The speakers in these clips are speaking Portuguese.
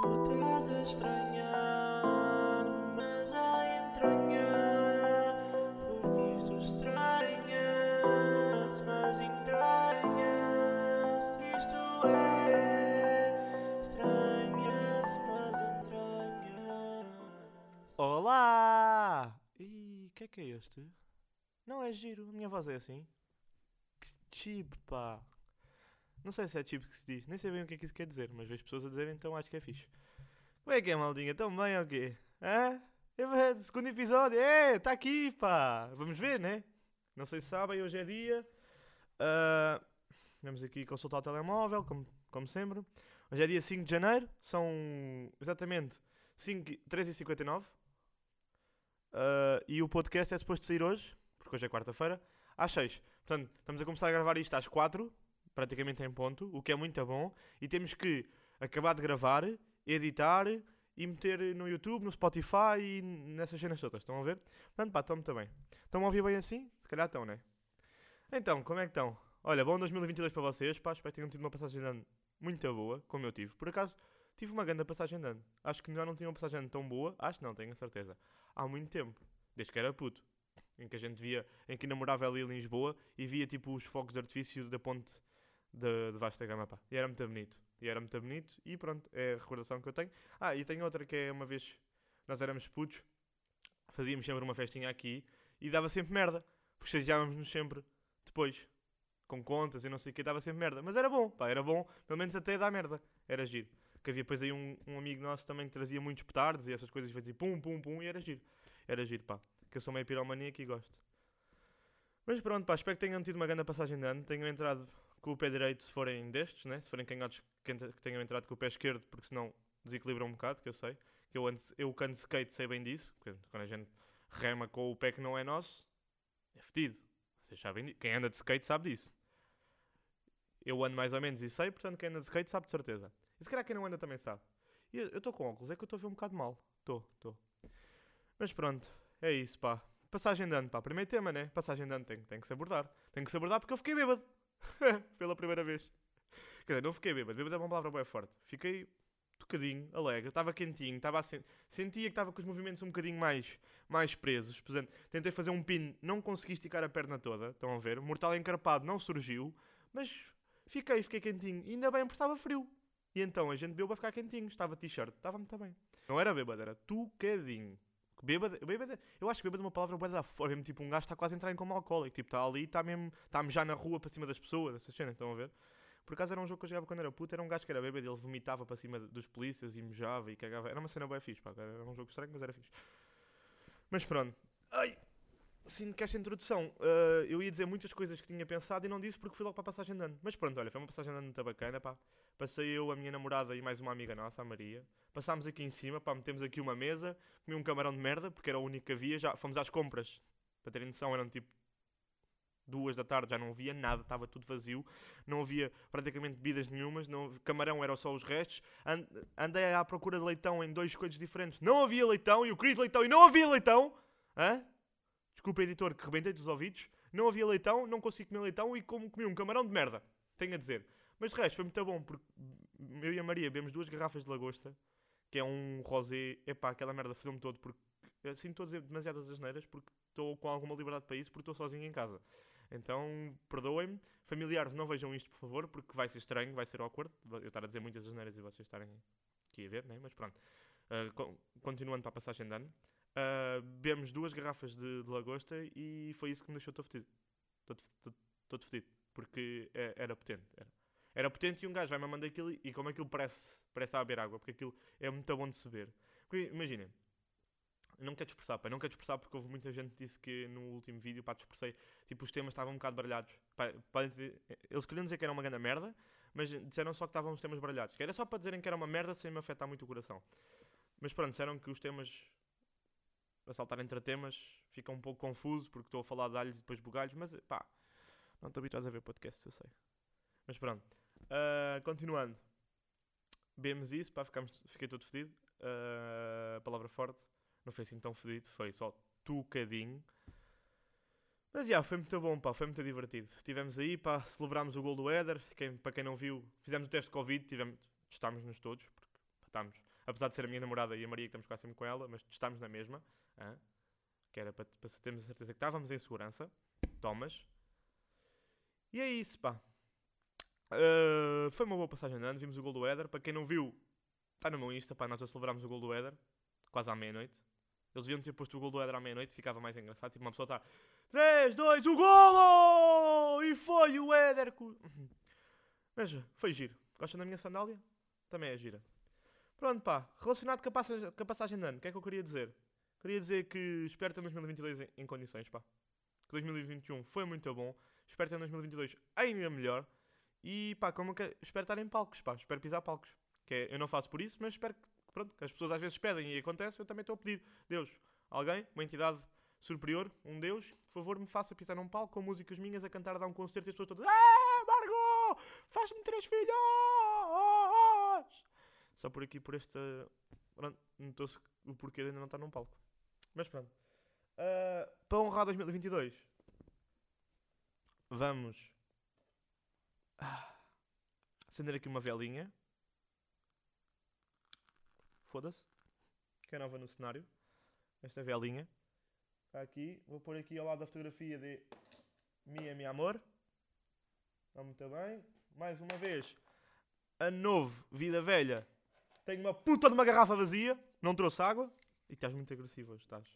Tu estás a estranhar, mas a entranhar. Porque isto mas entranha-se. Isto é mas entranha-se. Olá! E que é que é este? Não é giro, a minha voz é assim. Que chip, pá! Não sei se é chip que se diz, nem sei bem o que é que isso quer dizer, mas vejo pessoas a dizerem, então acho que é fixe. Como é que é, maldinha? Tão bem ou quê? Hã? É, segundo episódio, é, está aqui, pá! Vamos ver, né? Não sei se sabem, hoje é dia. Ah, vamos aqui consultar o telemóvel, como, como sempre. Hoje é dia 5 de janeiro, são exatamente 5, 3h59. Uh, e o podcast é suposto sair hoje, porque hoje é quarta-feira, às 6. Portanto, estamos a começar a gravar isto às 4, praticamente em ponto, o que é muito bom. E temos que acabar de gravar, editar e meter no YouTube, no Spotify e nessas cenas todas. Estão a ver? Portanto, pá, estão muito bem. Estão a ouvir bem assim? Se calhar estão, né? Então, como é que estão? Olha, bom 2022 para vocês, pá. Espero que tenham tido uma passagem de ano muito boa, como eu tive. Por acaso, tive uma grande passagem de ano. Acho que já não tinha uma passagem de ano tão boa. Acho não, tenho a certeza há muito tempo, desde que era puto, em que a gente via, em que namorava ali em Lisboa e via tipo os fogos de artifício da ponte de, de Vasta Gama, pá. E era muito bonito. E era muito bonito e pronto, é a recordação que eu tenho. Ah, e tenho outra que é uma vez, nós éramos putos, fazíamos sempre uma festinha aqui e dava sempre merda, porque chateávamos-nos sempre depois, com contas e não sei o que, dava sempre merda. Mas era bom, pá, era bom, pelo menos até dar merda, era giro que havia depois aí um, um amigo nosso também que trazia muitos petardos e essas coisas, fazia pum, pum, pum, e era giro. Era giro, pá. Que eu sou meio piromaníaco e gosto. Mas pronto, pá, espero que tenham tido uma grande passagem de ano. Tenham entrado com o pé direito se forem destes, né? Se forem canhotos, que tenham entrado com o pé esquerdo, porque senão desequilibram um bocado, que eu sei. Que eu, antes, eu que ando de skate sei bem disso. Quando a gente rema com o pé que não é nosso, é fedido. Vocês sabem. Quem anda de skate sabe disso. Eu ando mais ou menos e sei, portanto quem anda de skate sabe de certeza. E se calhar quem não anda também sabe. E eu estou com óculos, é que eu estou a ver um bocado mal. Estou, estou. Mas pronto, é isso, pá. Passagem de ano, pá. Primeiro tema, né? Passagem de ano tem, tem que se abordar. Tem que se abordar porque eu fiquei bêbado. Pela primeira vez. Quer dizer, não fiquei bêbado. Bêbado é uma palavra bem forte. Fiquei tocadinho, alegre. Estava quentinho. Estava sen- Sentia que estava com os movimentos um bocadinho mais, mais presos. Portanto, tentei fazer um pin, não consegui esticar a perna toda. Estão a ver? Mortal encarpado não surgiu. Mas fiquei, fiquei quentinho. E ainda bem porque estava frio. E então a gente bebeu para ficar quentinho. Estava t-shirt. Estava muito bem. Não era bêbado, era tocadinho. Bêbado, bêbado, eu acho que bêbado é uma palavra bué da fora. Mesmo tipo um gajo está quase a entrar em coma alcoólico. Tipo, está ali, está mesmo, está já na rua para cima das pessoas. Essas cenas, estão a ver? Por acaso era um jogo que eu jogava quando era puto. Era um gajo que era bêbado ele vomitava para cima dos polícias e mojava e cagava. Era uma cena bué fixe, pá. Era um jogo estranho, mas era fixe. Mas pronto. Ai! Sinto que esta introdução, ah, eu ia dizer muitas coisas que tinha pensado e não disse porque fui logo para a passagem de ano. Mas pronto, olha, foi uma passagem de ano muito bacana, pá. Passei eu, a minha namorada e mais uma amiga nossa, a Maria. Passámos aqui em cima, pá, metemos aqui uma mesa, comi um camarão de merda, porque era o único que havia. Já fomos às compras, para terem noção, eram tipo duas da tarde, já não havia nada, estava tudo vazio. Não havia praticamente bebidas nenhumas, não, camarão era só os restos. An- andei à procura de leitão em dois coisas diferentes. Não havia leitão, e eu queria leitão e não havia leitão. Hã? Desculpa, editor, que rebentei dos ouvidos. Não havia leitão, não consegui comer leitão e como comi um camarão de merda. Tenho a dizer. Mas de resto, foi muito bom, porque eu e a Maria bebemos duas garrafas de lagosta, que é um rosé. Epá, aquela merda fodeu-me todo, porque assim estou a dizer demasiadas asneiras, porque estou com alguma liberdade para isso, porque estou sozinho em casa. Então, perdoem-me. Familiares, não vejam isto, por favor, porque vai ser estranho, vai ser awkward. Eu estar a dizer muitas asneiras e vocês estarem aqui a ver, né? Mas pronto. Con- continuando para a passagem de ano. Uh, bebemos duas garrafas de, de lagosta e foi isso que me deixou todo fedido. Todo, fedido. Porque é- era potente. Era. Era potente e um gajo vai-me mandar aquilo e como aquilo parece, parece a beber água, porque aquilo é muito bom de se. Porque, imaginem, não quero dispersar, pá, não quero dispersar porque houve muita gente que disse que no último vídeo, pá, dispersei, tipo, os temas estavam um bocado baralhados. Pá, eles queriam dizer que era uma grande merda, mas disseram só que estavam os temas baralhados. Que era só para dizerem que era uma merda sem me afetar muito o coração. Mas pronto, disseram que os temas a saltar entre temas fica um pouco confuso porque estou a falar de alhos e depois bugalhos, mas pá, não estou habituado a ver podcasts, eu sei. Mas pronto, Ah, continuando, bebemos isso, pá, ficamos, fiquei todo fedido. Ah, palavra forte, não foi assim tão fedido, foi só tocadinho. Mas já, foi muito bom, pá, foi muito divertido. Estivemos aí, pá, celebrámos o gol do Éder. Quem, para quem não viu, fizemos o teste de Covid, tivemos, testámos-nos todos, porque Estamos. Apesar de ser a minha namorada e a Maria que estamos quase sempre com ela, mas estamos na mesma. Que era para, para termos a certeza que estávamos em segurança. Tomas. E é isso, pá. Uh, foi uma boa passagem de ano. Vimos o gol do Éder. Para quem não viu, está no meu Insta, pá. Nós já celebramos o gol do Éder. Quase à meia-noite. Eles deviam ter posto o gol do Éder à meia-noite. Ficava mais engraçado. Tipo, uma pessoa está... 3, 2, o golo! E foi o Éder! Mas foi giro. Gostam da minha sandália? Também é gira. Pronto, pá. Relacionado com a, passa- com a passagem de ano, o que é que eu queria dizer? Queria dizer que espero ter 2022 em, em condições, pá. Que 2021 foi muito bom. Espero ter 2022 ainda melhor. E, pá, como que espero estar em palcos, pá. Espero pisar palcos. Que é- eu não faço por isso, mas espero que, pronto, que as pessoas às vezes pedem e acontece. Eu também estou a pedir. Deus, alguém, uma entidade superior, um Deus, por favor, me faça pisar num palco com músicas minhas a cantar, a dar um concerto e as pessoas todas. Ah, Margot! Faz-me três filhos! Só por aqui, por esta. Notou-se o porquê de ainda não estar num palco. Mas pronto. Ah, para honrar 2022, vamos ah, acender aqui uma velinha. Foda-se. Que é nova no cenário. Esta velinha. Está aqui. Vou pôr aqui ao lado da fotografia de Mia, meu amor. Está muito bem. Mais uma vez. A novo, vida velha. Tenho uma puta de uma garrafa vazia. Não trouxe água. E estás muito agressivo hoje, estás.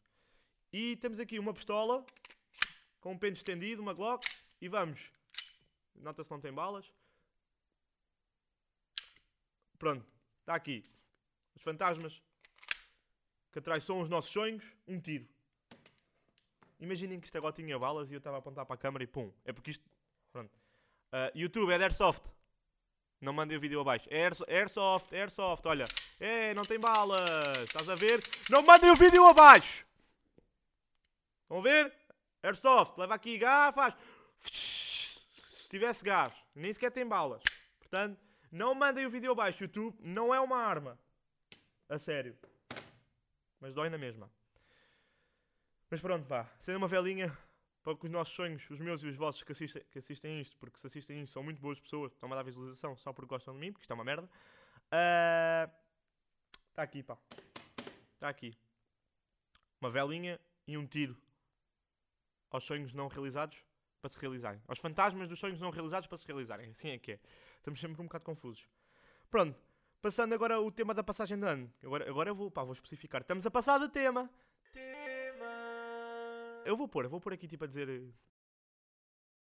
E temos aqui uma pistola. Com um pente estendido, uma Glock. E vamos. Nota-se não tem balas. Pronto. Está aqui. Os fantasmas. Que são os nossos sonhos. Um tiro. Imaginem que isto agora tinha balas e eu estava a apontar para a câmera e pum. É porque isto. Pronto. Ah, YouTube é Airsoft. Não mandem o vídeo abaixo. É Airso- Airsoft, Airsoft, olha. É, não tem balas. Estás a ver? Não mandem o vídeo abaixo. A ver? Airsoft, leva aqui gás, faz. Se tivesse gás, nem sequer tem balas. Portanto, não mandem o vídeo abaixo. YouTube não é uma arma. A sério. Mas dói na mesma. Mas pronto, pá. Sendo uma velinha para que os nossos sonhos, os meus e os vossos que assistem, que assistem isto, porque se assistem isto são muito boas pessoas, estão a dar visualização só porque gostam de mim, porque isto é uma merda. Está aqui, pá. Está aqui. Uma velinha e um tiro aos sonhos não realizados para se realizarem. Aos fantasmas dos sonhos não realizados para se realizarem. Assim é que é. Estamos sempre um bocado confusos. Pronto. Passando agora o tema da passagem de ano. Agora, agora eu vou, pá, vou especificar. Estamos a passar de tema. Tema. Eu vou pôr, eu vou pôr aqui tipo a dizer.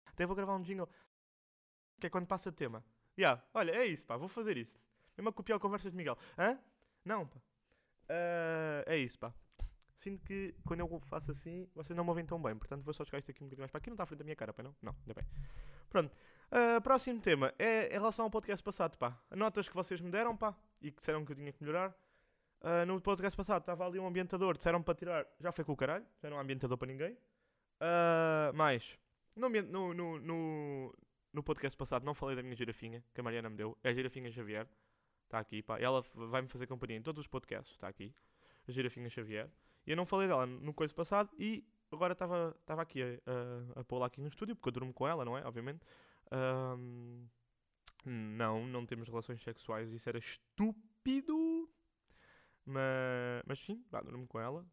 Até vou gravar um jingle. Que é quando passa de tema. Yeah, olha, é isso, pá, vou fazer isso. Mesmo a copiar conversas de Miguel. Hã? Não, pá. Ah, é isso, pá. Sinto que quando eu faço assim, vocês não me ouvem tão bem. Portanto, vou só chegar isto aqui um bocadinho mais para aqui. Não está à frente da minha cara, pá, não? Não, ainda bem. Pronto. Ah, próximo tema é em relação ao podcast passado, pá. Notas que vocês me deram, pá. E que disseram que eu tinha que melhorar. Ah, no podcast passado estava ali um ambientador, disseram para tirar, já foi com o caralho, já não há ambientador para ninguém. Ah, mais, no, no, no, no podcast passado não falei da minha girafinha, que a Mariana me deu, é a girafinha Xavier, está aqui, pá, ela vai-me fazer companhia em todos os podcasts, está aqui, a girafinha Xavier. E eu não falei dela no coisa passado e agora estava aqui a, a, a pô-la aqui no estúdio, porque eu durmo com ela, não é? Obviamente. Ahm, não, não temos relações sexuais, isso era estúpido. Mas, mas sim, vá, durmo com ela.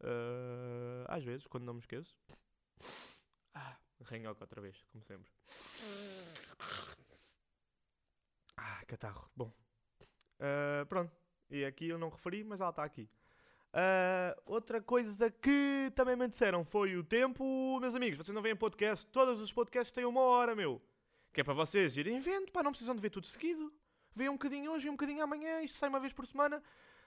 Ah, às vezes, quando não me esqueço. Ah, ranhoca outra vez, como sempre. Ah, catarro. Bom. Ah, pronto. E aqui eu não referi, mas ela está aqui. Ah, outra coisa que também me disseram foi o tempo, meus amigos. Vocês não veem podcast? Todos os podcasts têm uma hora, meu. Que é para vocês irem vendo, pá, não precisam de ver tudo seguido. Vêem um bocadinho hoje e um bocadinho amanhã. Isto sai uma vez por semana.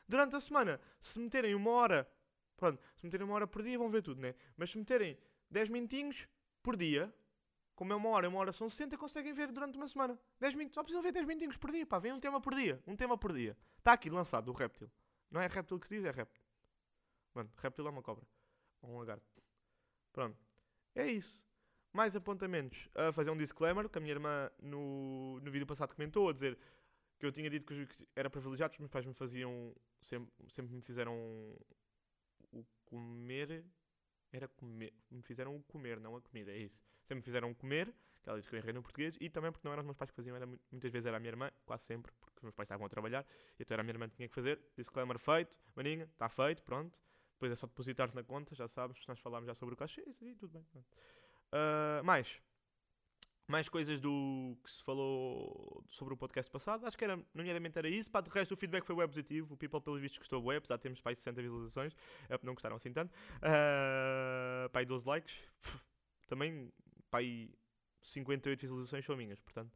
Durante a semana, se meterem uma hora, pronto, se meterem uma hora por dia vão ver tudo, né? Mas se meterem 10 minutinhos por dia, como é uma hora uma hora são 60, conseguem ver durante uma semana. 10 minutos, só precisam ver 10 minutinhos por dia, pá, vem um tema por dia, um tema por dia. Está aqui lançado, o réptil. Não é réptil que se diz, é réptil. Mano, réptil é uma cobra. Ou um lagarto. Pronto. É isso. Mais apontamentos. A fazer um disclaimer, que a minha irmã no, no vídeo passado comentou, a dizer que eu tinha dito que era privilegiado, os meus pais me faziam, sempre, sempre me fizeram o comer, era comer, me fizeram comer, não a comida, é isso. Sempre me fizeram comer, que ela disse que eu errei no português, e também porque não eram os meus pais que faziam, era, mu- muitas vezes era a minha irmã, quase sempre, porque os meus pais estavam a trabalhar, e então era a minha irmã que tinha que fazer. Disclaimer feito, maninha, está feito, pronto. Depois é só depositar na conta, já sabes, nós falámos já sobre o cachê, isso aí, tudo bem. Ah, mais. Mais coisas do que se falou sobre o podcast passado. Acho que era, nomeadamente era isso. Pá, de resto, o feedback foi web positivo. O People, pelos vistos, gostou web. Já temos pá, aí 60 visualizações. É, não gostaram assim tanto. Uh, pá, aí 12 likes. Também, pá, aí 58 visualizações são minhas, portanto.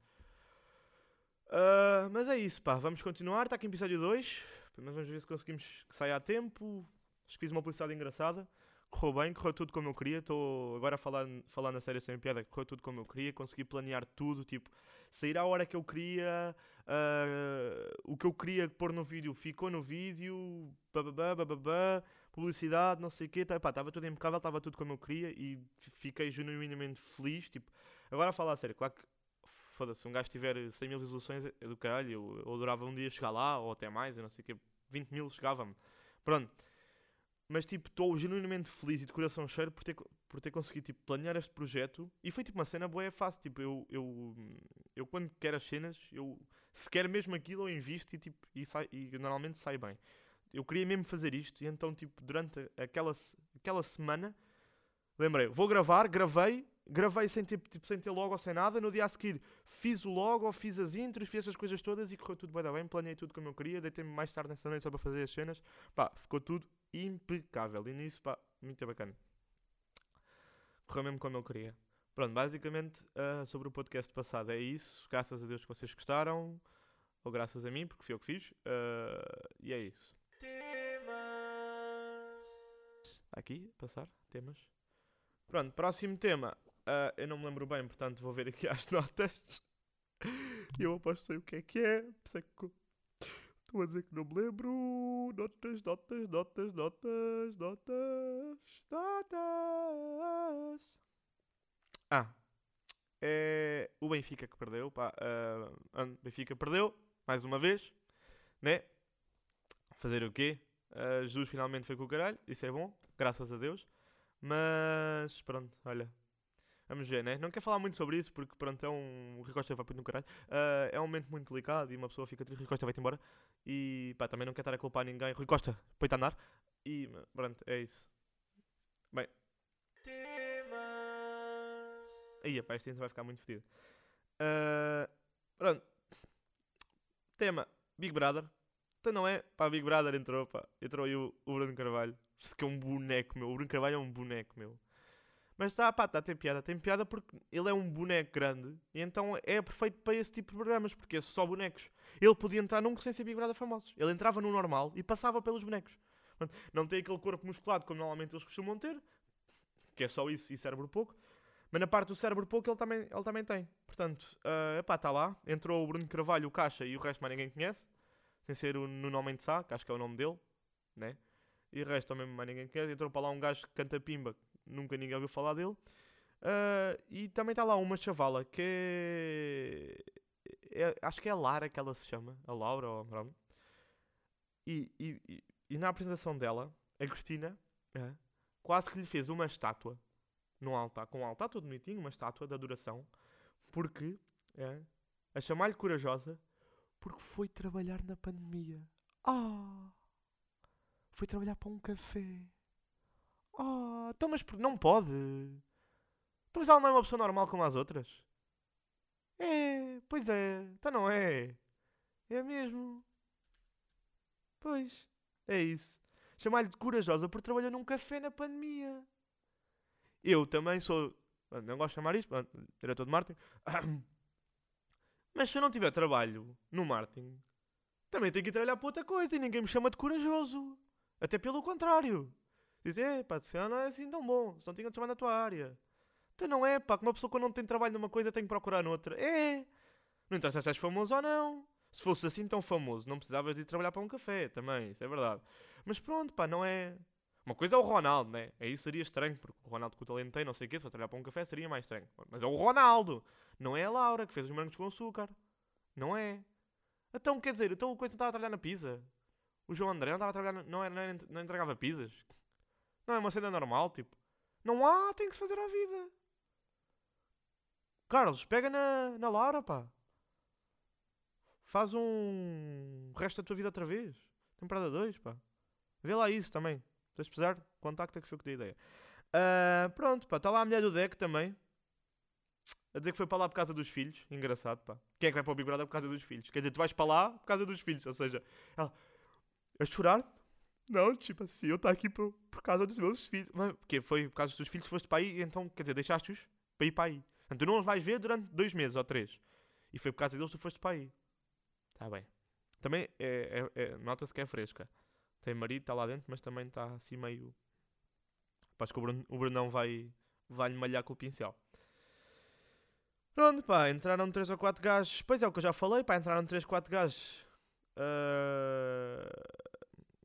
Ah, mas é isso, pá. Vamos continuar. Está aqui em episódio 2. Mas vamos ver se conseguimos que saia a tempo. Acho que fiz uma publicidade engraçada. Correu bem, correu tudo como eu queria. Estou agora a falar, falar na série sem piada. Correu tudo como eu queria. Consegui planear tudo. Tipo, sair à hora que eu queria. ah, o que eu queria pôr no vídeo ficou no vídeo. Bababá, bababá, publicidade, não sei o quê. Estava tudo impecável, estava tudo como eu queria. E fiquei genuinamente feliz. Tipo, agora a falar a sério, claro que. Foda-se, se um gajo tiver 100 mil visualizações é do caralho. Eu, eu adorava um dia chegar lá, ou até mais, eu não sei o quê. 20 mil chegava-me. Pronto. Mas tipo, estou genuinamente feliz e de coração cheio por ter, por ter conseguido tipo, planear este projeto. E foi tipo uma cena boa, é fácil. Tipo, eu, eu, eu quando quero as cenas, eu se quero mesmo aquilo, eu invisto e, tipo, e, sai, e normalmente sai bem. Eu queria mesmo fazer isto, e então, tipo, durante aquela, aquela semana, lembrei, vou gravar, gravei, gravei sem ter, tipo, sem ter logo ou sem nada. No dia a seguir, fiz o logo, fiz as intros, fiz essas coisas todas e correu tudo bem, bem. Planeei tudo como eu queria. Deitei-me mais tarde nessa noite só para fazer as cenas. Pá, ficou tudo impecável. E nisso, pá, muito bacana. Correu mesmo como eu queria. Pronto, basicamente, ah, sobre o podcast passado é isso. Graças a Deus que vocês gostaram. Ou graças a mim, porque fui eu que fiz. Ah, e é isso. Temas. Aqui, passar, temas. Pronto, próximo tema. Ah, eu não me lembro bem, portanto vou ver aqui as notas. E eu aposto sei o que é que é. que Estou a dizer que não me lembro. Notas, notas, notas, notas, notas, notas. Ah, é o Benfica que perdeu. Pá, o Benfica perdeu, mais uma vez, né? Fazer o quê? Ah, Jesus finalmente foi com o caralho, isso é bom, graças a Deus. Mas pronto, olha. Vamos ver, né? Não quero falar muito sobre isso porque pronto, é um. O Rui Costa vai para no caralho. Ah, é um momento muito delicado e uma pessoa fica triste. Rui Costa vai-te embora. E pá, também não quero estar a culpar ninguém. Rui Costa, põe-te a andar. E pronto, é isso. Temas. Aí, pá, este vai ficar muito fedido. Ah, pronto. Tema: Big Brother. Então não é? Pá, Big Brother entrou, pá. Entrou aí o, o Bruno Carvalho. Isso que é um boneco, meu. O Bruno Carvalho é um boneco, meu. Mas está, pá, está a ter piada. Tem piada porque ele é um boneco grande e então é perfeito para esse tipo de programas, porque é só bonecos. Ele podia entrar num sem ser Big famosos. Ele entrava no normal e passava pelos bonecos. Não tem aquele corpo musculado como normalmente eles costumam ter, que é só isso e cérebro pouco. Mas na parte do cérebro pouco ele também, ele também tem. Portanto, uh, epá, está lá. Entrou o Bruno Carvalho, o Caixa e o resto mais ninguém conhece. Sem ser o Nuno de Sá, que acho que é o nome dele. Né? E o resto também mais ninguém conhece. Entrou para lá um gajo que canta pimba, nunca ninguém ouviu falar dele. Uh, e também está lá uma chavala que é, é- Acho que é a Lara que ela se chama. A Laura ou pronto. E, e, e, e na apresentação dela, a Cristina é, quase que lhe fez uma estátua num altar, com um altar todo bonitinho, uma estátua da adoração, porque é, a chamar-lhe corajosa, porque foi trabalhar na pandemia. Ah! Foi trabalhar para um café. Ah! Então, mas não pode. Pois ela não é uma pessoa normal como as outras. É, pois é, então não é. É mesmo. Pois, é isso. Chamar-lhe de corajosa por trabalhar num café na pandemia. Eu também sou. Não gosto de chamar isto, diretor de marketing. Mas se eu não tiver trabalho no marketing, também tenho que ir trabalhar para outra coisa e ninguém me chama de corajoso. Até pelo contrário. Diz, é pá, se não é assim tão bom, se não tinham chamar na tua área. Então não é, pá, que uma pessoa quando não tem trabalho numa coisa tem que procurar noutra. É! Não interessa se és famoso ou não. Se fosse assim tão famoso, não precisavas de ir trabalhar para um café também, isso é verdade. Mas pronto, pá, não é. Uma coisa é o Ronaldo, né? Aí seria estranho, porque o Ronaldo com o talento tem, não sei o quê, se for trabalhar para um café seria mais estranho. Mas é o Ronaldo, não é a Laura que fez os morangos com açúcar. Não é. Então, quer dizer, então o coisa não estava a trabalhar na pizza. O João André não estava a trabalhar, não, era, não, era- não entregava pizzas. Não é uma cena normal, tipo. Não há, tem que se fazer à vida. Carlos, pega na, na Laura, pá. Faz um. o resto da tua vida outra vez. Temporada 2, pá. Vê lá isso também. Se precisar, contacta que foi o que dei ideia. Ah, pronto, pá. Está lá a mulher do deck também. A dizer que foi para lá por causa dos filhos. Engraçado, pá. Quem é que vai para o Big Brother por causa dos filhos? Quer dizer, tu vais para lá por causa dos filhos. Ou seja, ela. A chorar? Não, tipo assim, eu estou aqui por, por causa dos meus filhos. Mas, porque foi por causa dos teus filhos que foste para aí, então, quer dizer, deixaste-os para ir para aí. Portanto, tu não os vais ver durante dois meses ou três. E foi por causa deles que tu foste para aí. Está bem. Também é, é- é- nota-se que é fresca. Tem marido, está lá dentro, mas também está assim meio. Acho que o, Bruno, o Brunão vai, vai lhe malhar com o pincel. Pronto, pá, entraram 3 ou 4 gajos. Pois é o que eu já falei, pá, entraram 3, 4 gajos. Ah,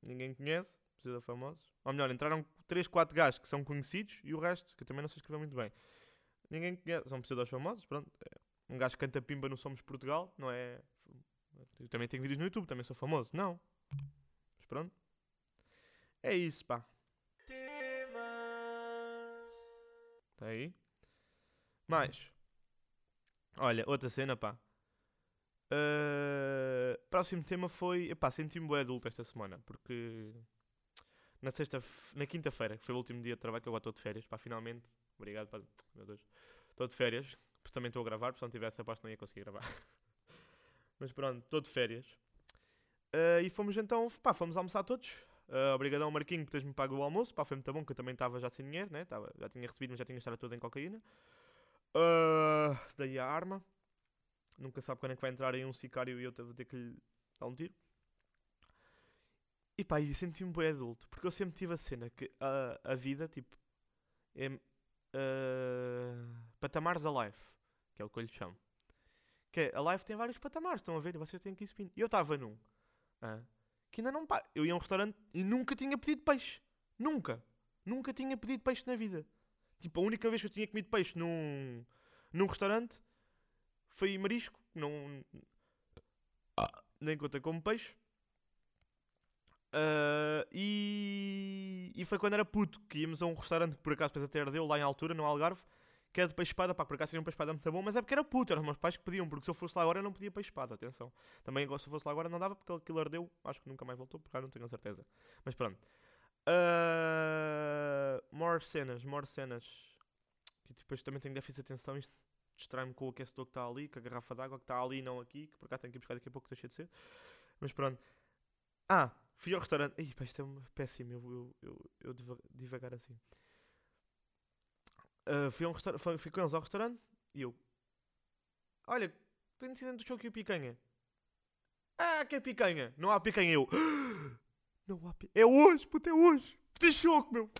ninguém conhece, precisa de famosos. Ou melhor, entraram 3, 4 gajos que são conhecidos e o resto, que eu também não sei escrever muito bem. Ninguém conhece, são pseudos famosos, pronto. É. Um gajo que canta pimba no Somos Portugal, não é. Eu também tenho vídeos no YouTube, também sou famoso. Não. Mas pronto. É isso, pá. Está aí. Mais. Olha, outra cena, pá. Uh, próximo tema foi. Epá, senti-me bem adulto esta semana, porque. Na sexta, na quinta-feira, que foi o último dia de trabalho, que eu agora estou de férias, pá, finalmente. Obrigado, pá. Meu Deus. Estou de férias, porque também estou a gravar, porque se não tivesse aposto não ia conseguir gravar. Mas pronto, estou de férias. Uh, e fomos então, pá, fomos almoçar todos. Uh, obrigadão, Marquinho, por teres-me pago o almoço. Pá, foi muito bom, que eu também estava já sem dinheiro, né? Tava, já tinha recebido, mas já tinha gastado tudo em cocaína. Uh, daí a arma. Nunca sabe quando é que vai entrar aí um sicário e eu vou ter que lhe dar um tiro. E pá, e senti-me bem adulto, porque eu sempre tive a cena que a, a vida, tipo, é uh, patamares a life, que é o que eu lhe chamo. Que é, a life tem vários patamares, estão a ver? E vocês têm que ir subindo. E eu estava num, que ainda não pá. Eu ia a um restaurante e nunca tinha pedido peixe. Nunca. Nunca tinha pedido peixe na vida. Tipo, a única vez que eu tinha comido peixe num, num restaurante foi marisco. Não, nem conta como peixe. Ah, e, e foi quando era puto que íamos a um restaurante que por acaso depois até ardeu lá em altura, no Algarve, que é de peixe espada. Pá, por acaso seria um peixe espada muito bom, mas é porque era puto, eram os meus pais que pediam, porque se eu fosse lá agora eu não pedia peixe espada, atenção. Também se eu fosse lá agora não dava porque aquilo ardeu, acho que nunca mais voltou, porque não tenho a certeza. Mas pronto. Ah, more cenas, more cenas. Que depois também tenho déficit de atenção, isto distrai-me com o aquecedor que está ali, com a garrafa d'água que está ali e não aqui, que por acaso tenho que ir buscar daqui a pouco, deixa de ser. Mas pronto. Ah, fui ao restaurante. Ih, pá, isto é péssimo, eu, eu, eu, eu deva- devagar assim. Ah, fui, a um fui, fui com eles ao restaurante e eu. Olha, tenho decidido do show que o picanha. Ah, que é picanha? Não há picanha, eu. Não há picanha. É hoje, puto, é hoje. Pedi choco, meu.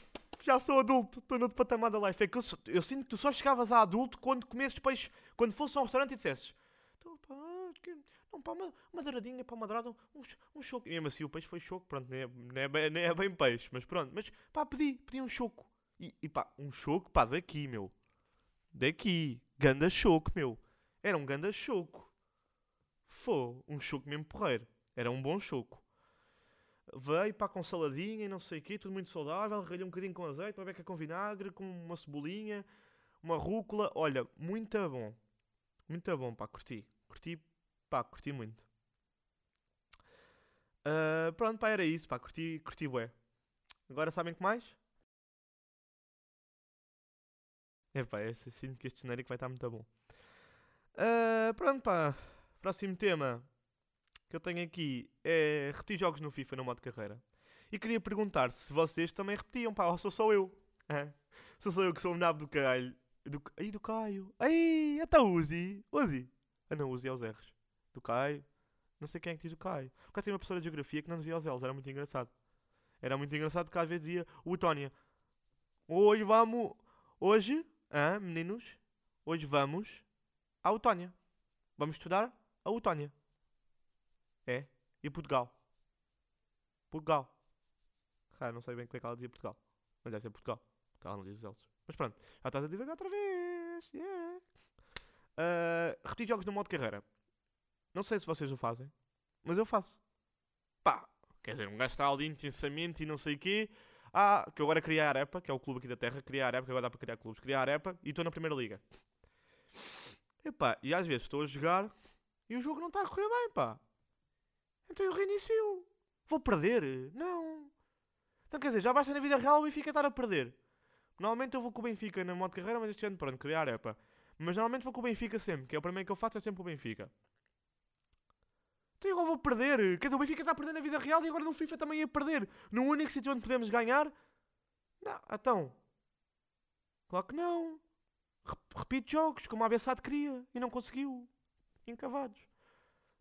Já sou adulto, estou no outro patamar da life. É que eu, eu sinto que tu só chegavas a adulto quando comesses peixe, quando fosse a um restaurante e dissesses: "Então, pá, não, pá, uma, uma douradinha, pá, uma dourada, um, um choco. E mesmo assim o peixe foi choco, pronto, nem é, nem, é bem, nem é bem peixe, mas pronto. Mas pá, pedi, pedi um choco. E, e pá, um choco, pá, daqui, meu. Daqui. Ganda choco, meu. Era um ganda choco. Foi um choco mesmo porreiro. Era um bom choco. Veio pá com saladinha e não sei o quê, tudo muito saudável. Ralhei um bocadinho com azeite, uma beca com vinagre, com uma cebolinha, uma rúcula. Olha, muito bom. Muito bom, pá, curti. Curti, pá, curti muito. Ah, pronto, pá, era isso, pá, curti, curti bué. Agora sabem que mais? Epá, esse, sinto que este genérico vai estar muito bom. Ah, pronto, pá. Próximo tema que eu tenho aqui é repetir jogos no FIFA no modo carreira. E queria perguntar se vocês também repetiam, pá, ou sou só eu. Hã? Sou só eu que sou o nabo do caralho. Do, ai, do Caio. Ai, até Uzi. Uzi. Ah não, Uzi é os R's. Do Caio. Não sei quem é que diz o Caio. O Caio tinha uma professora de geografia que não dizia os L's, era muito engraçado. Era muito engraçado porque às vezes dizia o Tónia. Hoje vamos. Hoje, hã, meninos? Hoje vamos à Utónia. Vamos estudar a Utónia. É. E Portugal. Portugal. Ah, não sei bem como é que ela dizia Portugal. Mas deve ser Portugal. Porque ela não diz os L's. Mas pronto. Já estás a divagar outra vez. Yeah. Ah, repetir jogos no modo carreira. Não sei se vocês o fazem. Mas eu faço. Pá. Quer dizer, um gajo está ali intensamente e não sei o quê. Ah, que eu agora criei a Arepa, que é o clube aqui da Terra. Criei a Arepa, que agora dá para criar clubes. Criei a Arepa e estou na Primeira Liga. Epá, e às vezes estou a jogar e o jogo não está a correr bem, pá. Então eu reinicio. Vou perder? Não. Então quer dizer, já basta na vida real o Benfica estar a perder. Normalmente eu vou com o Benfica na modo carreira, mas este ano, pronto, criar epa. Mas normalmente vou com o Benfica sempre, que é o primeiro que eu faço é sempre o Benfica. Então agora vou perder. Quer dizer, o Benfica está a perder na vida real e agora no FIFA também ia perder. No único sítio onde podemos ganhar? Não, então. Claro que não. Rep- Repito jogos, como a Abessade queria e não conseguiu. Encavados.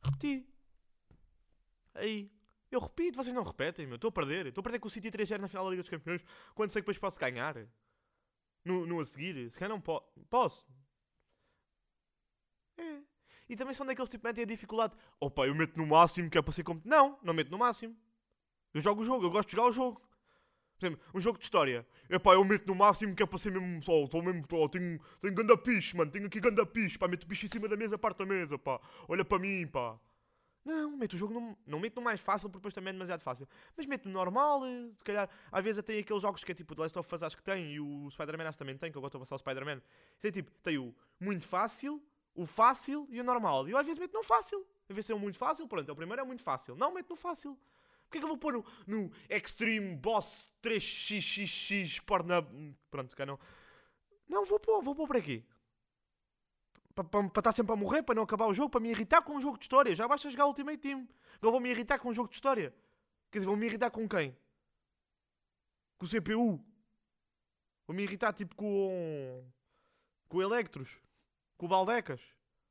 Repeti. Aí. Eu repito, vocês não repetem, meu. Estou a perder. Estou a perder com o City 3-0 na final da Liga dos Campeões. Quando sei que depois posso ganhar. No, no a seguir. Se calhar não po posso. É. E também são daqueles tipo metem a dificuldade. Opa, eu meto no máximo que é para ser como. Não, não meto no máximo. Eu jogo o jogo, eu gosto de jogar o jogo. Por exemplo, um jogo de história. Epá, eu meto no máximo que é para ser mesmo só. Estou mesmo. Só, tenho, tenho ganda piche, mano. Tenho aqui ganda piche. Pá, meto piche em cima da mesa, parte da mesa, pá. Olha para mim, pá. Não, meto o jogo no, não meto no mais fácil porque depois também é demasiado fácil. Mas meto no normal, eh, se calhar. Às vezes até aqueles jogos que é tipo o The Last of Us acho que tem e o Spider-Man acho também tem, que eu gosto de passar o Spider-Man. Tem tipo, tem o muito fácil, o fácil e o normal. E eu às vezes meto no fácil. Ver se é o muito fácil, pronto, é o primeiro é muito fácil. Não, meto no fácil. Porquê que eu vou pôr no, no Extreme Boss 3xxx Sport na. Pronto, cá não. Não, vou pôr, vou pôr para quê? Para estar sempre a morrer, para não acabar o jogo, para me irritar com um jogo de história. Já basta jogar Ultimate Team. Eu vou me irritar com um jogo de história. Quer dizer, vou me irritar com quem? Com o CPU. Vou me irritar tipo com. Com o Electros. Com o Baldecas.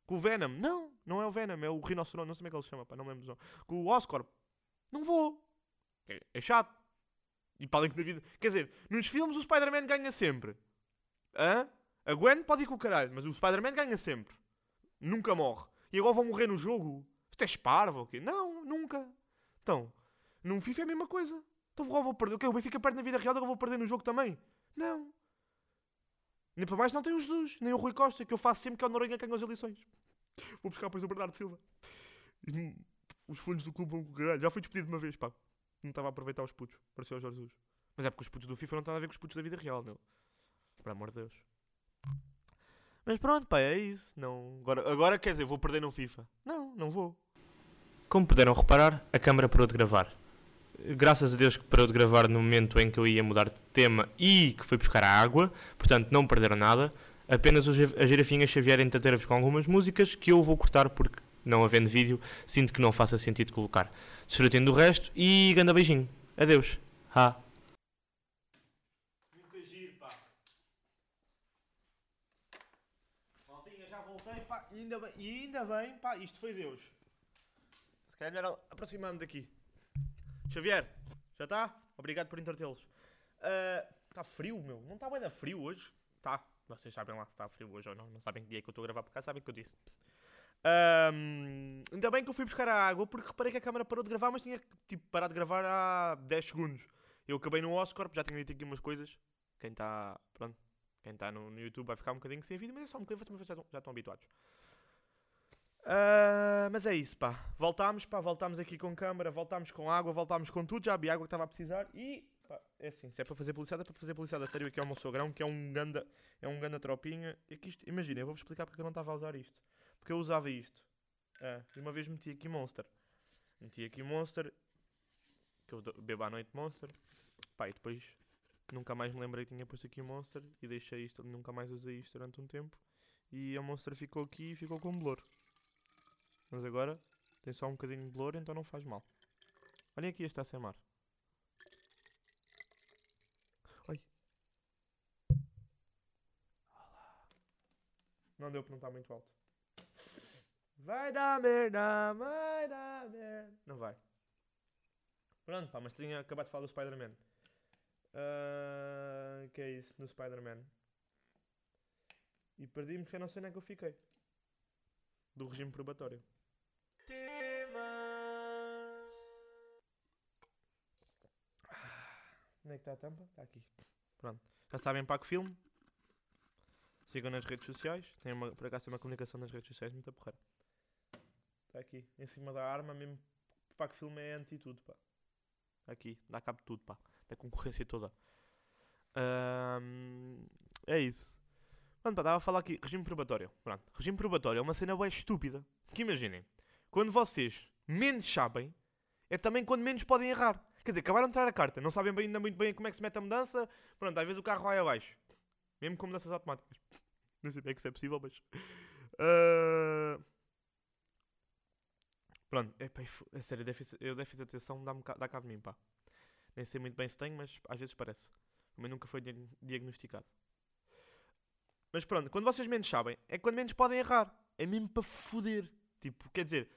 Com o Venom. Não, não é o Venom, é o Rinoceronte. Não sei como é que ele se chama, pá, não me lembro. nome. Com o Oscorp. Não vou. É, é chato. E para além que na vida. Quer dizer, nos filmes o Spider-Man ganha sempre. Hã? A Gwen pode ir com o caralho, mas o Spider-Man ganha sempre. Nunca morre. E agora vão morrer no jogo? Isto é esparvo ou quê? Não, nunca. Então, num FIFA é a mesma coisa. Então agora vou perder. O quê? O Benfica perde na vida real, agora vou perder no jogo também? Não. Nem para mais não tem o Jesus, nem o Rui Costa, que eu faço sempre que é o Noronha que ganha as eleições. Vou buscar depois o Bernardo Silva. Hum, os fundos do clube vão com caralho. Já fui despedido de uma vez, pá. Não estava a aproveitar os putos. Parecia o Jorge Jesus. Mas é porque os putos do FIFA não têm a ver com os putos da vida real, meu. Por amor de Deus. Mas pronto, pá, é isso. Não... Agora, agora quer dizer, vou perder no FIFA. Não, não vou. Como puderam reparar, a câmara parou de gravar. Graças a Deus que parou de gravar no momento em que eu ia mudar de tema e que foi buscar a água, portanto não perderam nada. Apenas os- as girafinhas Xavier entreter-vos com algumas músicas que eu vou cortar porque, não havendo vídeo, sinto que não faça sentido colocar. Desfrutem do resto e grande beijinho. Adeus. Ha. Muito giro, pá. Maltinha, já voltei, pá. E ainda bem, pá, isto foi Deus. Se calhar melhor aproximar-me daqui. Xavier, já está? Obrigado por entretê-los. Está frio, meu. Não está bem da frio hoje? Tá. Vocês sabem lá se está frio hoje ou não. Não sabem que dia é que eu estou a gravar por cá, sabem que eu disse. Ahm, ainda bem que eu fui buscar a água porque reparei que a câmera parou de gravar, mas tinha tipo, parar de gravar há 10 segundos. Eu acabei no Oscorp, já tinha dito aqui umas coisas. Quem está, pronto, quem está no, no YouTube vai ficar um bocadinho sem vídeo, mas é só um bocadinho, vocês já estão habituados. Ah, mas é isso, pá. Voltámos, pá, voltámos aqui com câmara, voltámos com água, voltámos com tudo. Já havia água que estava a precisar e, pá, é assim, se é para fazer publicidade, é para fazer publicidade sério. Aqui é o meu sogrão, que é um ganda, é um ganda tropinha. Imagina, eu vou-vos explicar porque eu não estava a usar isto. Porque eu usava isto. Ah, e uma vez meti aqui Monster. Meti aqui Monster, que eu bebo à noite Monster. Pá, e depois nunca mais me lembrei que tinha posto aqui Monster e deixei isto, nunca mais usei isto durante um tempo. E a Monster ficou aqui e ficou com blur. Mas agora tem só um bocadinho de blur, então não faz mal. Olhem aqui este ASMR. Oi. Não deu para não estar muito alto. Vai dar merda, vai dar merda. Não vai. Pronto, pá, mas tinha acabado de falar do Spider-Man. Ah, que é isso, no Spider-Man. E perdi-me porque não sei onde é que eu fiquei. Do regime probatório. Temas. Onde é que está a tampa? Está aqui. Pronto. Já sabem para que filme? Sigam nas redes sociais. Tem uma, por acaso tem uma comunicação nas redes sociais muito porreira. Está aqui. Em cima da arma mesmo. Para que filme é anti tudo, pá. Aqui. Dá cabo de tudo, pá. Da concorrência toda. É isso. Pronto, pá, estava a falar aqui, regime probatório. Pronto, regime probatório é uma cena bem estúpida. Que imaginem, quando vocês menos sabem, é também quando menos podem errar. Quer dizer, acabaram de entrar a carta, não sabem bem, ainda muito bem como é que se mete a mudança. Pronto, às vezes o carro vai abaixo. Mesmo com mudanças automáticas. Não sei bem que isso é possível, mas. Ah, Pronto, é, é sério, eu déficit de atenção ca- dá cabo de mim, pá. Nem sei muito bem se tenho, mas às vezes parece. Mas nunca foi diag- diagnosticado. Mas pronto, quando vocês menos sabem, é quando menos podem errar. É mesmo para foder. Tipo, quer dizer,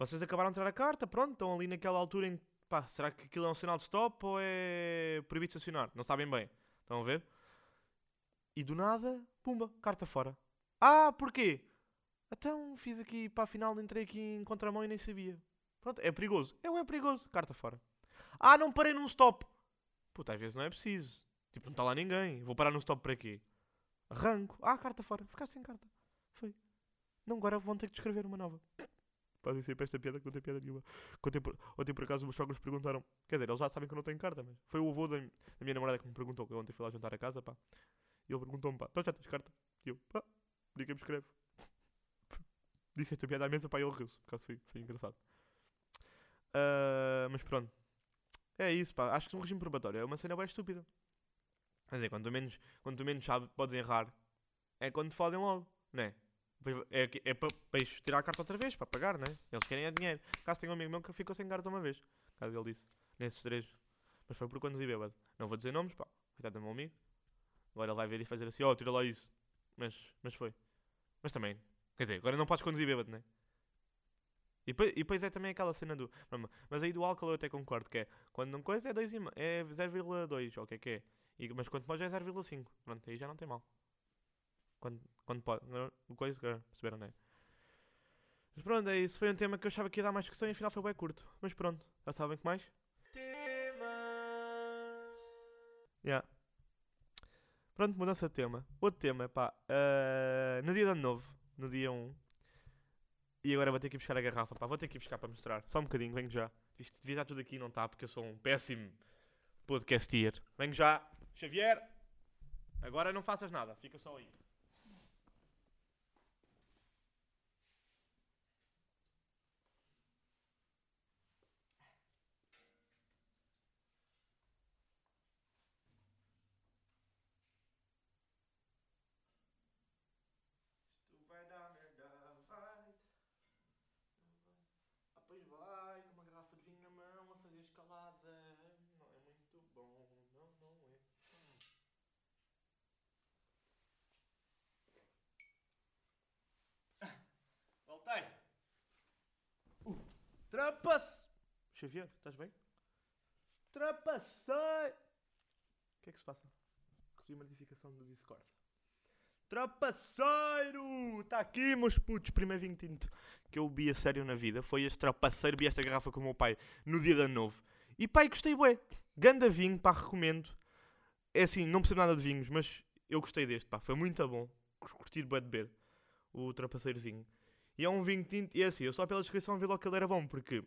vocês acabaram de entrar a carta, pronto, estão ali naquela altura em que, pá, será que aquilo é um sinal de stop ou é proibido estacionar? Não sabem bem. Estão a ver? E do nada, pumba, carta fora. Ah, porquê? Então fiz aqui para a final, entrei aqui em contramão e nem sabia. Pronto, é perigoso. É, é perigoso. Carta fora. Ah, não parei num stop. Puta, às vezes não é preciso. Tipo, não está lá ninguém. Vou parar num stop para quê? Arranco. Ah, carta fora. Ficaste sem carta. Foi. Não, agora vão ter que descrever uma nova. Fazem sempre esta piada que não tem piada nenhuma. Ontem por, ontem, por acaso, os meus sogros perguntaram. Quer dizer, eles já sabem que eu não tenho carta, mas foi o avô da, da minha namorada que me perguntou. Que eu ontem fui lá jantar a casa, pá. E ele perguntou-me, pá, então já tens carta? E eu, pá, ninguém me escreve. Disse esta piada à mesa, pá, e ele riu-se. Por acaso foi, foi engraçado. Ah, mas pronto. É isso, pá. Acho que um regime probatório é uma cena bem estúpida. Quer dizer, quando tu menos, quando tu menos sabes, podes errar. É quando te fodem logo, não é? É, é para depois tirar a carta outra vez, para pagar, não é? Eles querem é dinheiro. Caso tenho um amigo meu que ficou sem carta uma vez. Caso ele disse. Nesses três. Mas foi por conduzir bêbado. Não vou dizer nomes, pá. Coitado do meu amigo. Agora ele vai ver e fazer assim, oh, tira lá isso. Mas, mas foi. Mas também. Quer dizer, agora não podes conduzir bêbado, não é? E depois, e depois é também aquela cena do. Mas- aí do álcool eu até concordo que é. Quando não coisa é, 2 me- é 0,2, ou o que é que é. E, mas quando pode é 0,5. Pronto, aí já não tem mal. Quando, quando pode. não- O coisa, perceberam, não é? Mas pronto, é isso. Foi um tema que eu achava que ia dar mais discussão e afinal foi bem curto. Mas pronto, já sabem que mais? Temas. Yeah. Pronto, mudança de tema. Outro tema, pá. ah, no dia de ano novo, no dia 1. E agora vou ter que ir buscar a garrafa, pá. Vou ter que ir buscar para mostrar. Só um bocadinho, venho já. Isto devia estar tudo aqui, não está, porque eu sou um péssimo podcastier. Venho já. Xavier, agora não faças nada, fica só aí. Isto vai dar merda, vai. Ah, pois vai, com uma garrafa de vinho na mão, a fazer escalada. Não é muito bom, não, não é. Voltei. Uh, Trapace. Xavier, estás bem? Trapacei. O que é que se passa? Recebi uma notificação do Discord. Trapaceiro! Está aqui, meus putos. Primeiro vinho tinto que eu bebi a sério na vida. Foi este trapaceiro. Bebi esta garrafa com o meu pai no dia de ano novo. E pai, gostei, bué. Ganda vinho, pá, recomendo. É assim, não percebo nada de vinhos, mas eu gostei deste, pá. Foi muito bom. Cur- Curti bué de beber. O trapaceirozinho. E é um vinho tinto. E é assim, eu só pela descrição vi logo que ele era bom, porque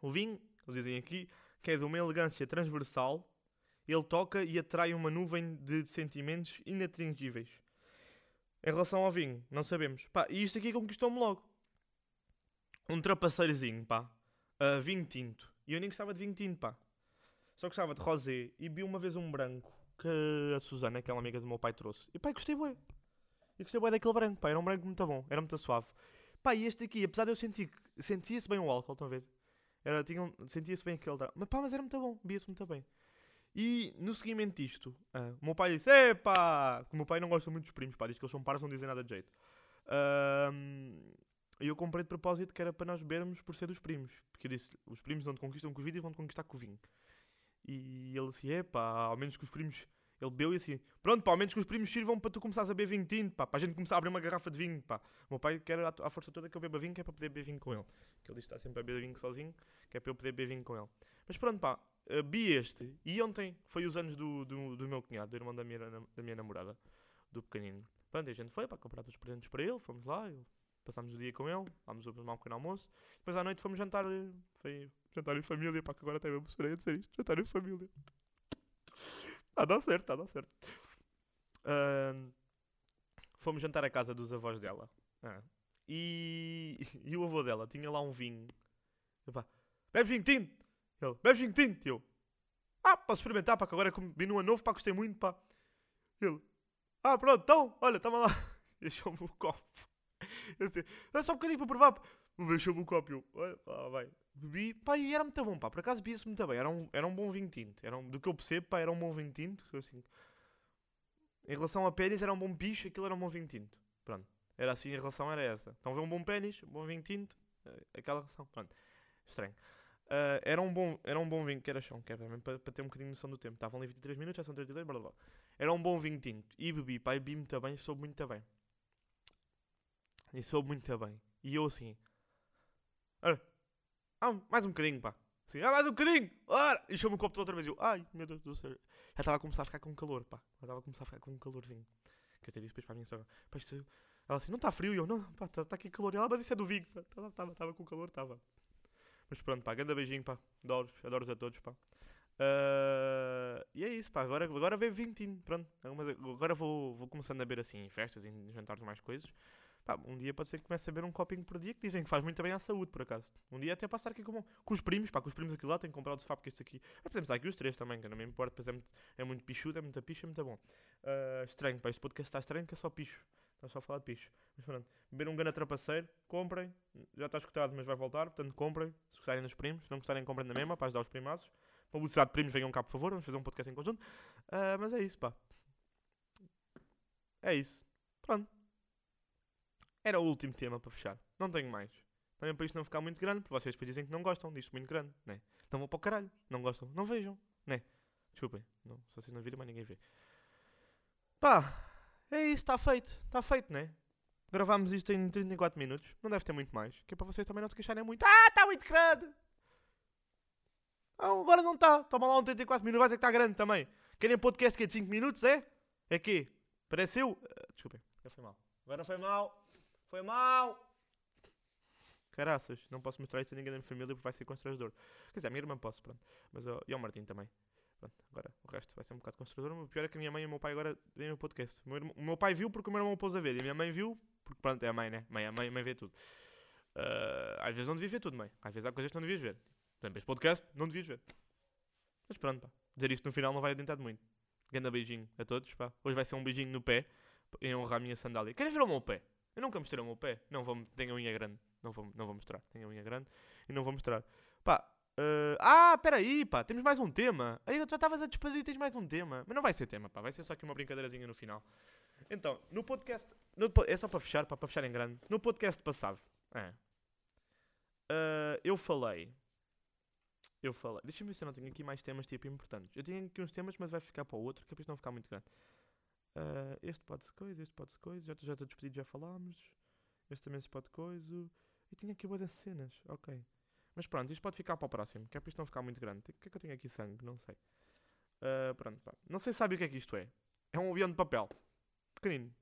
o vinho, eles dizem aqui, que é de uma elegância transversal. Ele toca e atrai uma nuvem de sentimentos inatingíveis. Em relação ao vinho, não sabemos. Pá, e isto aqui conquistou-me logo. Um trapaceirozinho, pá. Ah, vinho tinto. E eu nem gostava de vinho tinto, pá. Só gostava de rosé. E vi uma vez um branco que a Susana, aquela amiga do meu pai, trouxe. E pá, gostei bué. E gostei bué daquele branco, pá. Era um branco muito bom. Era muito suave. Pá, e este aqui, apesar de eu sentir... que- Sentia-se bem o álcool, estão a ver? Era, tinha um- sentia-se bem aquele... dra- Mas pá, mas era muito bom. Bia-se muito bem. E no seguimento disto, ah, o meu pai disse: Epá! Que o meu pai não gosta muito dos primos, pá, diz que eles são pares, não dizem nada de jeito. E eu comprei de propósito que era para nós bebermos por ser dos primos. Porque eu disse: Os primos não te conquistam com os vídeos, vão te conquistar com o vinho. E ele disse: Epá, ao menos que os primos. Ele bebeu e assim: Pronto, pá, ao menos que os primos sirvam para tu começares a beber vinho tinto, pá, para a gente começar a abrir uma garrafa de vinho, pá. O meu pai quer à, força toda que eu beba vinho, que é para poder beber vinho com ele. Que ele diz que está sempre a beber vinho sozinho, que é para eu poder beber vinho com ele. Mas pronto, pá, uh, bi este. E ontem foi os anos do, do, do meu cunhado, do irmão da minha, da minha namorada, do pequenino. Pronto, a gente foi para comprar os presentes para ele, fomos lá, eu- passámos o dia com ele, vamos a tomar um pequeno almoço. Depois à noite fomos jantar, eh, foi jantar em família, pá, que agora até me emocionei a dizer isto, jantar em família. Está a dar certo, está a dar certo. Ahm, fomos jantar à casa dos avós dela. Ah. E, e o avô dela tinha lá um vinho. Eu, pá, bebe vinho tinto? Ele, bebe vinho tinto? Eu, ah, posso experimentar, pá, que agora num ano novo, pá, gostei muito, pá. Ele, ah, pronto, então, olha, toma lá. Deixou-me o copo. Eu disse, dá só um bocadinho para provar. Deixou-me o copo. Eu, olha, pá, vai. Bebi, pá, e era muito bom, pá. Por acaso bebia-se muito bem. Era um, era um bom vinho tinto. Era um, do que eu percebo, pá, era um bom vinho tinto. Assim. Em relação a pênis, era um bom bicho, aquilo era um bom vinho tinto. Pronto. Era assim, a relação era essa. Então vê um bom pênis, um bom vinho tinto, eh, aquela relação. Pronto. Estranho. Uh, era, um bom, era um bom vinho, que era chão, que era mesmo para, para ter um bocadinho de noção do tempo. Estavam ali 23 minutos, já são 32, blá blá blá. Era um bom vinho tinto. E bebi, pá, e bebi muito bem, soube muito bem. E soube muito bem. E eu assim. Ah, ah mais um bocadinho, pá. Assim, ah, mais um bocadinho! Ah! E chama o copo outra vez. Eu, ai, meu Deus do céu. Já estava a começar a ficar com calor, pá. Já estava a começar a ficar com um calorzinho. Que eu até disse depois para a minha sogra. Pá, isto... Ela assim, não está frio? E eu, não, pá, está tá aqui calor. E ela, mas isso é do vinho. Estava com calor, estava. Mas pronto, pá, grande beijinho, pá. Adoro, adoro a todos, pá. Uh, e é isso, pá. Agora, agora veio vintinho, pronto. Agora vou, vou começando a beber assim em festas, em jantares, mais coisas. Pá, um dia pode ser que comece a beber um copinho por dia, que dizem que faz muito bem à saúde, por acaso. Um dia até passar aqui com, com os primos, pá, com os primos aqui lá, tenho comprado o sofá porque este aqui. Mas podemos estar aqui os três também, que não me importa, depois é muito, é muito pichudo, é muita picha, é muito bom. Uh, estranho, pá, este podcast está estranho, que é só picho. Está só a falar de picho. Mas pronto, beber um gana trapaceiro, comprem. Já está escutado, mas vai voltar, portanto comprem. Se gostarem dos primos, se não gostarem, comprem na mesma, para ajudar os primaços. Publicidade de primos, venham cá, por favor, vamos fazer um podcast em conjunto. Uh, mas é isso, pá. É isso. Pronto. Era o último tema para fechar. Não tenho mais. Também para isto não ficar muito grande, porque vocês depois dizem que não gostam disto muito grande, né? Então vão para o caralho. Não gostam, não vejam, né? Desculpem, não, se vocês não viram, mas ninguém vê. Pá, é isso, está feito. Está feito, né? Gravámos isto em 34 minutos. Não deve ter muito mais. Que é para vocês também não se queixarem muito. Ah, está muito grande! Não, agora não está. Toma lá um 34 minutos, vai ser que está grande também. Querem podcast que é de 5 minutos, é? É quê? Parece eu? Uh, desculpem, já foi mal. Agora foi mal. Foi mal! Caraças, não posso mostrar isto a ninguém da minha família porque vai ser constrangedor. Quer dizer, a minha irmã posso, pronto. Mas uh, e ao Martim também. Pronto, agora o resto vai ser um bocado constrangedor. O pior é que a minha mãe e o meu pai agora veem o podcast. O meu, irmão, o meu pai viu porque o meu irmão pôs a ver. E a minha mãe viu porque, pronto, é a mãe, né? Mãe, a mãe, a mãe vê tudo. Uh, às vezes não devia ver tudo, mãe. Às vezes há coisas que não devias ver. Por exemplo, este podcast não devias ver. Mas pronto, pá. Dizer isto no final não vai adiantar de muito. Grande beijinho a todos, pá. Hoje vai ser um beijinho no pé em honrar a minha sandália. Querem ver o meu pé? Eu nunca mostrei o meu pé. Não vou, tenho a unha grande. Não vou, não vou mostrar. Tenho a unha grande e não vou mostrar. Pá. Uh, ah, peraí, pá. Temos mais um tema. Aí já estavas a despedir e tens mais um tema. Mas não vai ser tema, pá. Vai ser só aqui uma brincadeirazinha no final. Então, no podcast. No, é só para fechar, para fechar em grande. No podcast passado. É. Uh, eu falei. Eu falei. Deixa-me ver se eu não tenho aqui mais temas tipo importantes. Eu tenho aqui uns temas, mas vai ficar para o outro, que é para isto não ficar muito grande. Uh, este pode-se coisa, este pode-se coisa. Já estou despedido, já falámos. Este também se pode coisa. E tinha aqui boas cenas, ok. Mas pronto, isto pode ficar para o próximo, que é para isto não ficar muito grande. O que é que eu tenho aqui sangue? Não sei. Uh, pronto, pá. Não sei se sabe o que é que isto é. É um avião de papel. Pequenino.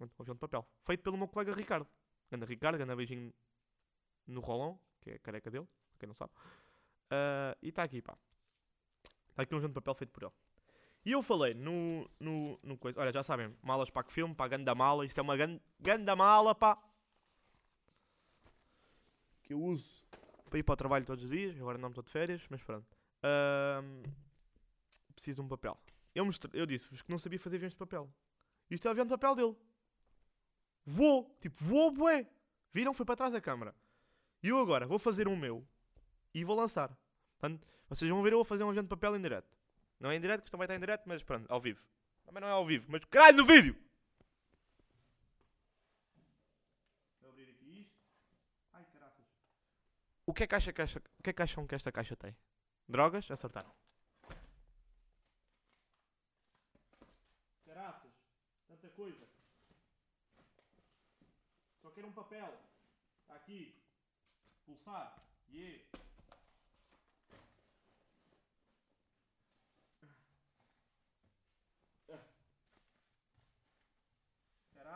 Um avião de papel. Feito pelo meu colega Ricardo. Anda Ricardo, anda beijinho no Rolão, que é a careca dele, para quem não sabe. Uh, e está aqui, pá. Está aqui um avião de papel feito por ele. E eu falei no, no, no coisa. Olha, já sabem, malas para que filme, para a ganda mala. Isto é uma ganda, ganda mala, pá. Que eu uso para ir para o trabalho todos os dias. Agora não estou de férias, mas pronto. Um, preciso de um papel. Eu, eu disse-vos que não sabia fazer aviões de papel. Isto é o avião de papel dele. Vou, tipo, vou, bué. Viram? Foi para trás da câmara. E eu agora vou fazer um meu e vou lançar. Portanto, vocês vão ver eu a fazer um avião de papel em direto. Não é em direto, que também está em direto, mas pronto, ao vivo. Também não é ao vivo, mas caralho, no vídeo! O que é que, acha que esta, o que é que acham que esta caixa tem? Drogas? Acertaram. Caraças. Tanta coisa. Só quero um papel. Está aqui. Pulsar. Yeah.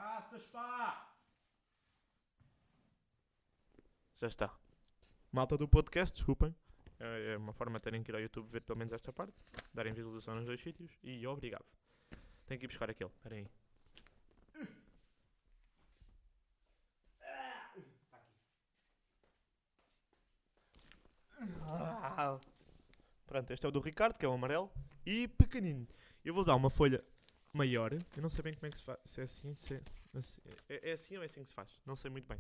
Caraças, pá! Já está. Malta do podcast, desculpem. É, é uma forma de terem que ir ao YouTube ver pelo menos esta parte, darem visualização nos dois sítios e obrigado. Tenho que ir buscar aquele, espera aí. Pronto, este é o do Ricardo, que é o amarelo e pequenino. Eu vou usar uma folha maior. Eu não sei bem como é que se faz. Se é assim, se é, assim- é, é assim ou é assim que se faz? Não sei muito bem.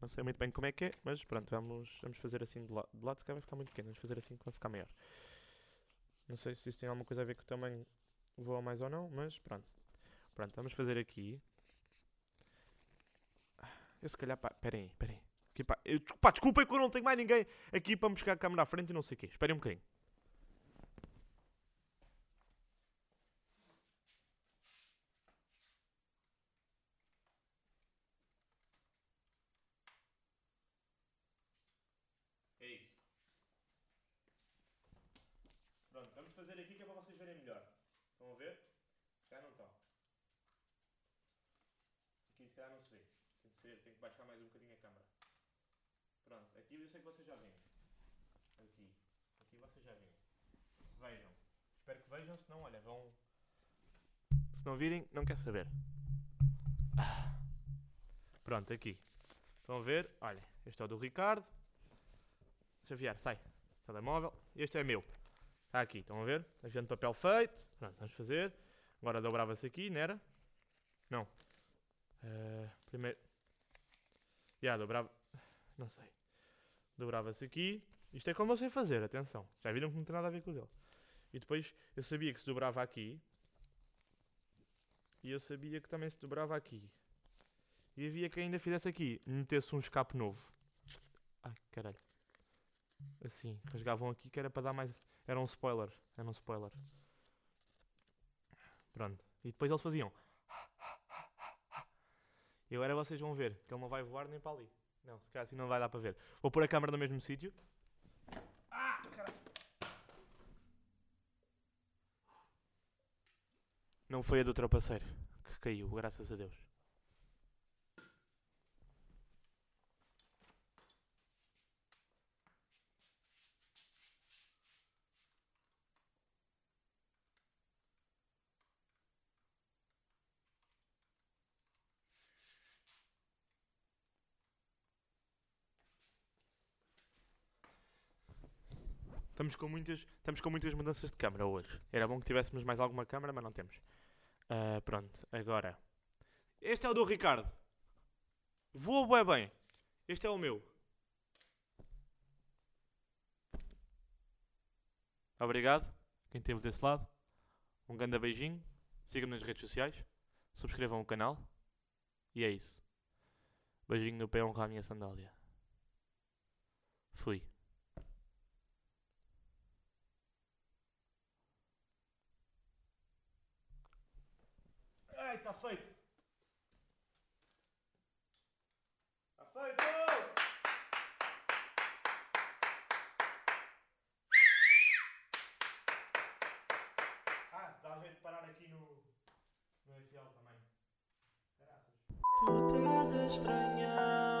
Não sei muito bem como é que é, mas pronto, vamos, vamos fazer assim de lado. De lado se calhar vai ficar muito pequeno, vamos fazer assim que vai ficar maior. Não sei se isso tem alguma coisa a ver com o tamanho voa mais ou não, mas pronto. Pronto, vamos fazer aqui. Eu se calhar, pá, peraí, peraí. Aqui, pá, eu, pá, que eu não tenho mais ninguém aqui para me buscar a câmera à frente e não sei o quê. Esperem um bocadinho. É isso. Pronto, vamos fazer aqui que é para vocês verem melhor. Estão a ver? Se calhar não estão. Calhar não se vê. Tem que, ser, tem que baixar mais um bocadinho a câmera. Pronto, aqui eu sei que vocês já veem. Aqui. Aqui vocês já veem. Vejam. Espero que vejam, senão, olha, vão. Se não virem, não quer saber. Pronto, aqui. Estão a ver? Olha, este é o do Ricardo. Xavier, sai. Telemóvel. Este é meu. Está aqui, estão a ver? Agente de papel feito. Pronto, vamos fazer. Agora dobrava-se aqui, não era? Não. Eh, primeiro. Já, dobrava. Não sei. Dobrava-se aqui. Isto é como eu sei fazer, atenção. Já viram que não tem nada a ver com o dele. E depois eu sabia que se dobrava aqui. E eu sabia que também se dobrava aqui. E havia quem ainda fizesse aqui. Metesse um escape novo. Ai, caralho. Assim, rasgavam aqui que era para dar mais. Era um spoiler. Era um spoiler. Pronto. E depois eles faziam. E agora vocês vão ver que ele não vai voar nem para ali. Não, se calhar assim não vai dar para ver. Vou pôr a câmera no mesmo sítio. Ah, caralho. Não foi a do trapaceiro que caiu, graças a Deus. Estamos com muitas, estamos com muitas mudanças de câmara hoje. Era bom que tivéssemos mais alguma câmara, mas não temos. Ah, pronto, agora. Este é o do Ricardo. Voa bué bem. Este é o meu. Obrigado. Quem esteve desse lado. Um grande beijinho. Sigam-me nas redes sociais. Subscrevam o canal. E é isso. Beijinho no pé, honra a minha sandália. Fui. Ai, está feito! Está feito! Ah, dá jeito de parar aqui no, no FL também. Graças. Tu estás a estranhar